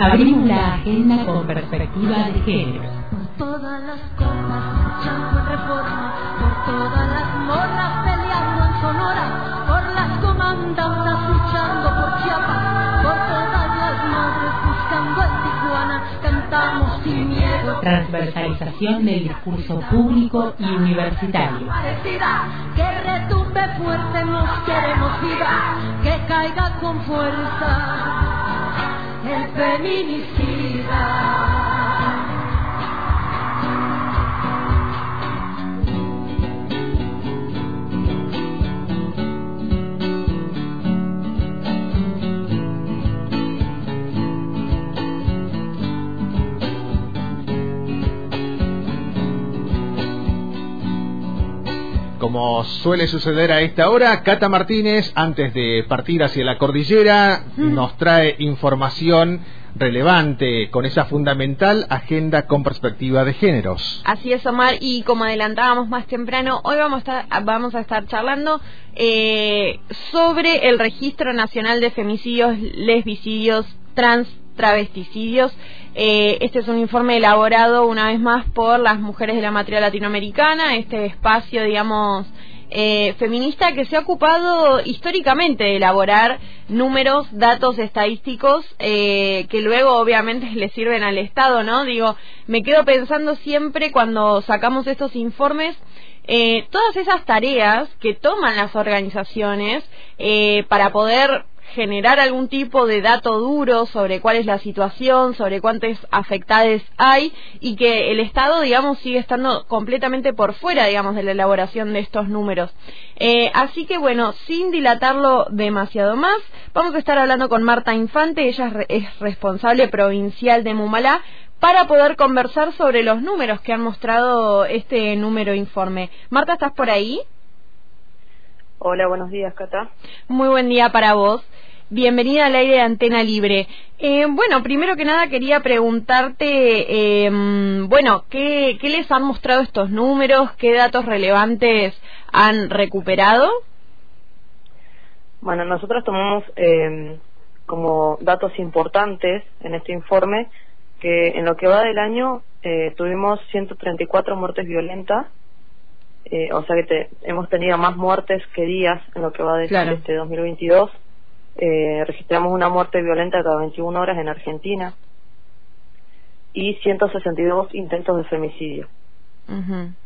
Abrimos la agenda con perspectiva de género. Por todas las cosas luchando en reforma, por todas las morras peleando en Sonora, por las comandantas luchando por Chiapas, por todas las madres buscando en Tijuana, cantamos sin miedo. Transversalización del discurso público y universitario. Parecida, que retumbe fuerte, nos queremos viva, que caiga con fuerza el feminicida. Como suele suceder a esta hora, Cata Martínez, antes de partir hacia la cordillera, nos trae información relevante con esa fundamental agenda con perspectiva de géneros. Así es, Omar, y como adelantábamos más temprano, hoy vamos a estar, vamos a estar charlando eh, sobre el Registro Nacional de Femicidios, Lesbicidios, Trans, Travesticidios. Eh, este es un informe elaborado una vez más por las mujeres de la matriz latinoamericana, este espacio, digamos, eh, feminista que se ha ocupado históricamente de elaborar números, datos estadísticos eh, que luego obviamente le sirven al Estado, ¿no? Digo, me quedo pensando siempre cuando sacamos estos informes todas esas tareas que toman las organizaciones para poder generar algún tipo de dato duro sobre cuál es la situación, sobre cuántas afectadas hay y que el Estado, digamos, sigue estando completamente por fuera, digamos, de la elaboración de estos números. Eh, así que, bueno, sin dilatarlo demasiado más, vamos a estar hablando con Marta Infante, ella es responsable provincial de Mumalá, para poder conversar sobre los números que han mostrado este número informe. Marta, ¿estás por ahí? Hola, buenos días, Cata. Muy buen día para vos. Bienvenida al aire de Antena Libre. Eh, bueno, primero que nada quería preguntarte, eh, bueno, ¿qué, ¿qué les han mostrado estos números? ¿Qué datos relevantes han recuperado? Bueno, nosotros tomamos eh, como datos importantes en este informe que en lo que va del año eh, tuvimos 134 muertes violentas, eh, o sea que te, hemos tenido más muertes que días en lo que va de Claro. este 2022. Eh, registramos una muerte violenta cada 21 horas en Argentina y 162 intentos de femicidio.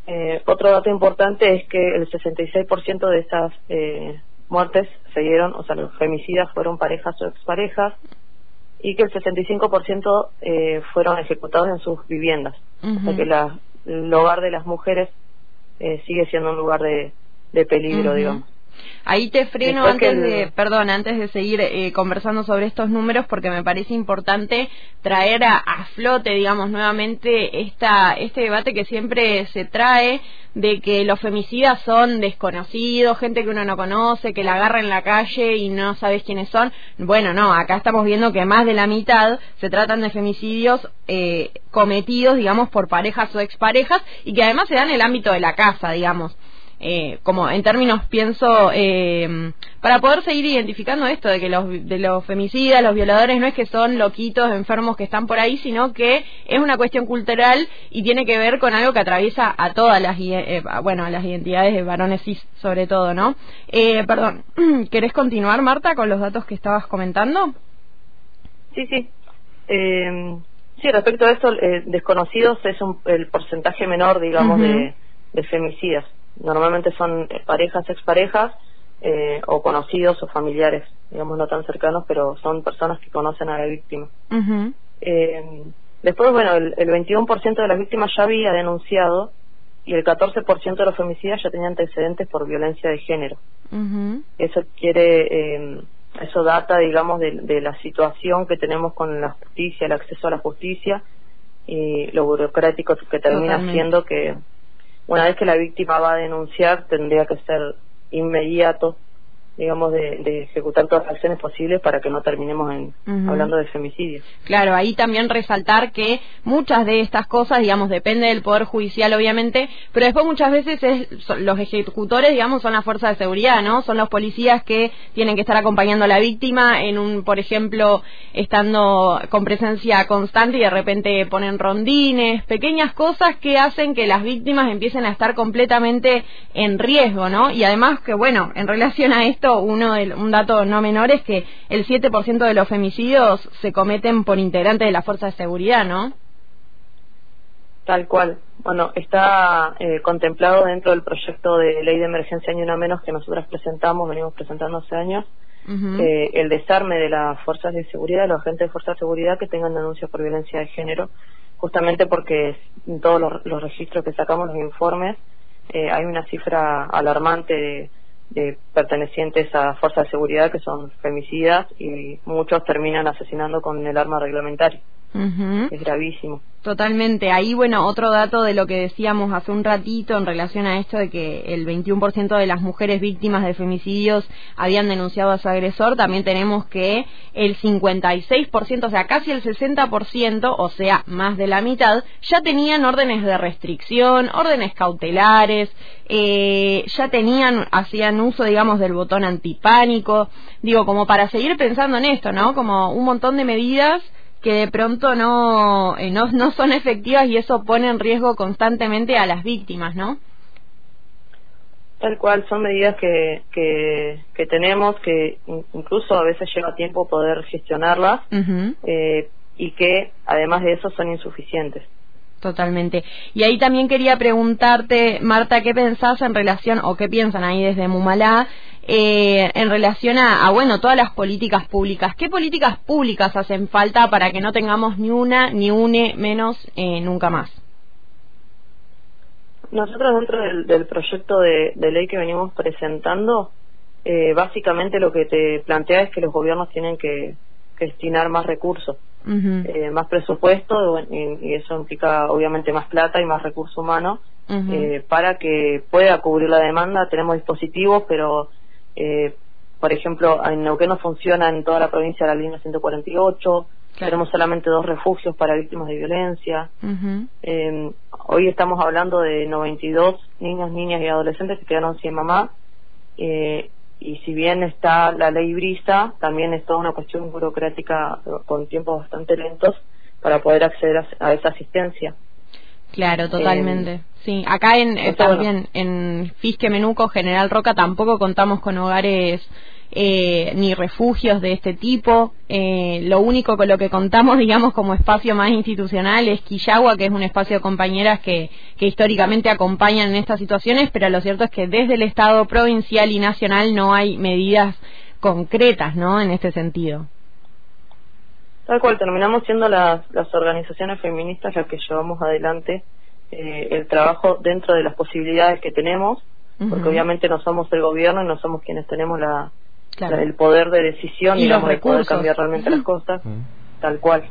Eh, otro dato importante es que el 66% de estas eh, muertes se dieron, o sea, los femicidas fueron parejas o exparejas, y que el 65% eh, fueron ejecutados en sus viviendas. O sea que la, el hogar de las mujeres eh, sigue siendo un lugar de, de peligro, digamos. Ahí te freno Después antes el- de, perdón, antes de seguir eh, conversando sobre estos números porque me parece importante traer a, a flote, digamos, nuevamente esta, este debate que siempre se trae de que los femicidas son desconocidos, gente que uno no conoce, que la agarra en la calle y no sabes quiénes son. Bueno, no, acá estamos viendo que más de la mitad se tratan de femicidios eh, cometidos, digamos, por parejas o exparejas y que además se dan en el ámbito de la casa, digamos eh, como en términos pienso eh, para poder seguir identificando esto de que los de los femicidas los violadores no es que son loquitos enfermos que están por ahí sino que es una cuestión cultural y tiene que ver con algo que atraviesa a todas las eh, a- bueno a las identidades de varones cis sobre todo no eh, perdón querés continuar Marta con los datos que estabas comentando Sí, sí. Eh, sí, respecto a eh, desconocidos es un- el porcentaje menor, digamos, de femicidas. Normalmente son parejas, exparejas, eh, o conocidos o familiares, digamos, no tan cercanos, pero son personas que conocen a la víctima. Eh, después, bueno, el, el 21% de las víctimas ya había denunciado y el 14% de los femicidas ya tenían antecedentes por violencia de género. Eso quiere, eh, eso data, digamos, de, de la situación que tenemos con la justicia, el acceso a la justicia y lo burocrático que termina Totalmente. siendo que una vez que la víctima va a denunciar tendría que ser inmediato digamos, de, ejecutar todas las acciones posibles para que no terminemos en, hablando de femicidio. Claro, ahí también resaltar que muchas de estas cosas, digamos, depende del Poder Judicial, obviamente, pero después muchas veces es, los ejecutores, digamos, son las fuerzas de seguridad, ¿no? Son los policías que tienen que estar acompañando a la víctima en un, por ejemplo, estando con presencia constante y de repente ponen rondines, pequeñas cosas que hacen que las víctimas empiecen a estar completamente en riesgo, ¿no? Y además que, bueno, en relación a esto, uno de, un dato no menor es que el 7% de los femicidios se cometen por integrantes de la fuerza de seguridad, ¿no? Tal cual. Bueno, está eh, contemplado dentro del proyecto de ley de emergencia año una menos que nosotros presentamos, venimos presentando hace años, eh, el desarme de las fuerzas de seguridad, de los agentes de fuerza de seguridad que tengan denuncias por violencia de género, justamente porque en todos los, registros que sacamos, los informes, eh, hay una cifra alarmante de eh, pertenecientes a fuerzas de seguridad que son femicidas y muchos terminan asesinando con el arma reglamentaria. Es gravísimo. Totalmente. Ahí, bueno, otro dato de lo que decíamos hace un ratito en relación a esto de que el 21% de las mujeres víctimas de femicidios habían denunciado a su agresor, también tenemos que el 56%, o sea, casi el 60%, o sea, más de la mitad, ya tenían órdenes de restricción, órdenes cautelares, eh, ya tenían, hacían uso, digamos, del botón antipánico, digo, como para seguir pensando en esto, ¿no? Como un montón de medidas que de pronto no, eh, no, no son efectivas y eso pone en riesgo constantemente a las víctimas, ¿no? Tal cual, son medidas que, que, tenemos, que incluso a veces lleva tiempo poder gestionarlas eh, y que además de eso son insuficientes. Totalmente. Y ahí también quería preguntarte, Marta, ¿qué pensás en relación, o qué piensan ahí desde Mumalá, eh, en relación a, bueno, todas las políticas públicas? ¿Qué políticas públicas hacen falta para que no tengamos ni una ni une menos eh, nunca más? Nosotros dentro del, proyecto de, ley que venimos presentando, eh, básicamente lo que te plantea es que los gobiernos tienen que destinar más recursos eh, más presupuesto y, eso implica obviamente más plata y más recurso humano eh, para que pueda cubrir la demanda. Tenemos dispositivos, pero eh, por ejemplo en Neuquén no funciona en toda la provincia la línea 148. Tenemos solamente dos refugios para víctimas de violencia. hoy estamos hablando de 92 niños, niñas y adolescentes que quedaron sin mamá. Eh, y si bien está la ley brisa, también es toda una cuestión burocrática con tiempos bastante lentos para poder acceder a, esa asistencia. Claro, totalmente. sí, acá en eh, también en Fisque Menuco, General Roca, tampoco contamos con hogares eh, ni refugios de este tipo. Eh, lo único con lo que contamos, digamos, como espacio más institucional es Quillagua, que es un espacio de compañeras que, que históricamente acompañan en estas situaciones, pero lo cierto es que desde el Estado provincial y nacional no hay medidas concretas, ¿no? En este sentido. Tal cual, terminamos siendo las, las organizaciones feministas las que llevamos adelante eh, el trabajo dentro de las posibilidades que tenemos, porque obviamente no somos el gobierno y no somos quienes tenemos la, el poder de decisión y digamos, de poder cambiar realmente las cosas, tal cual.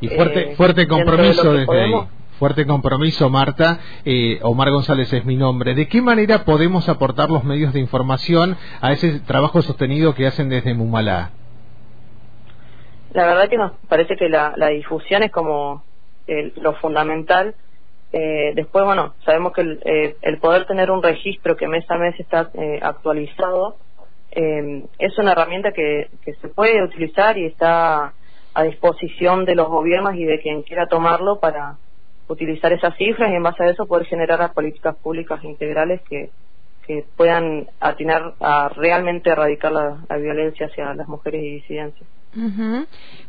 Y fuerte, eh, fuerte compromiso desde ahí. Fuerte compromiso, Marta. Eh, Omar González es mi nombre. ¿De qué manera podemos aportar los medios de información a ese trabajo sostenido que hacen desde Mumalá? La verdad que nos parece que la, difusión es como lo fundamental. Eh, después, bueno, sabemos que el, el, poder tener un registro que mes a mes está actualizado eh, es una herramienta que, que se puede utilizar y está a disposición de los gobiernos y de quien quiera tomarlo para utilizar esas cifras y en base a eso poder generar las políticas públicas integrales que, que puedan atinar a realmente erradicar la, la violencia hacia las mujeres y disidencias.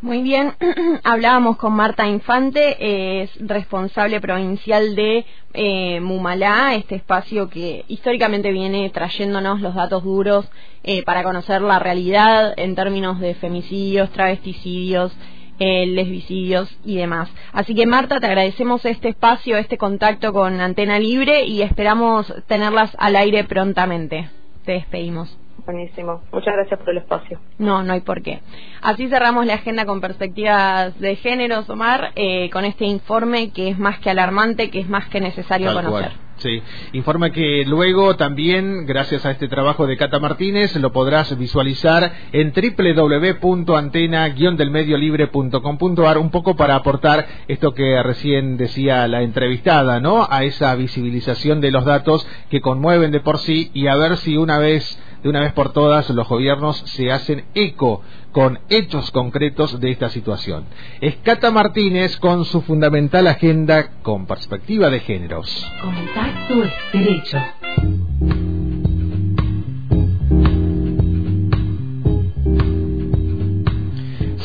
Muy bien, hablábamos con Marta Infante, es responsable provincial de eh, Mumalá, este espacio que históricamente viene trayéndonos los datos duros eh, para conocer la realidad en términos de femicidios, travesticidios, eh, lesbicidios y demás. Así que Marta, te agradecemos este espacio, este contacto con Antena Libre y esperamos tenerlas al aire prontamente. Te despedimos. Buenísimo. Muchas gracias por el espacio. No, no hay por qué. Así cerramos la agenda con perspectivas de género, Omar, eh, con este informe que es más que alarmante, que es más que necesario conocer. Sí, informa que luego también, gracias a este trabajo de Cata Martínez, lo podrás visualizar en www.antena-delmediolibre.com.ar, un poco para aportar esto que recién decía la entrevistada, ¿no? A esa visibilización de los datos que conmueven de por sí y a ver si una vez de una vez por todas los gobiernos se hacen eco con hechos concretos de esta situación. Escata Martínez con su fundamental agenda con perspectiva de géneros. Contacto estrecho.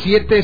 Siete,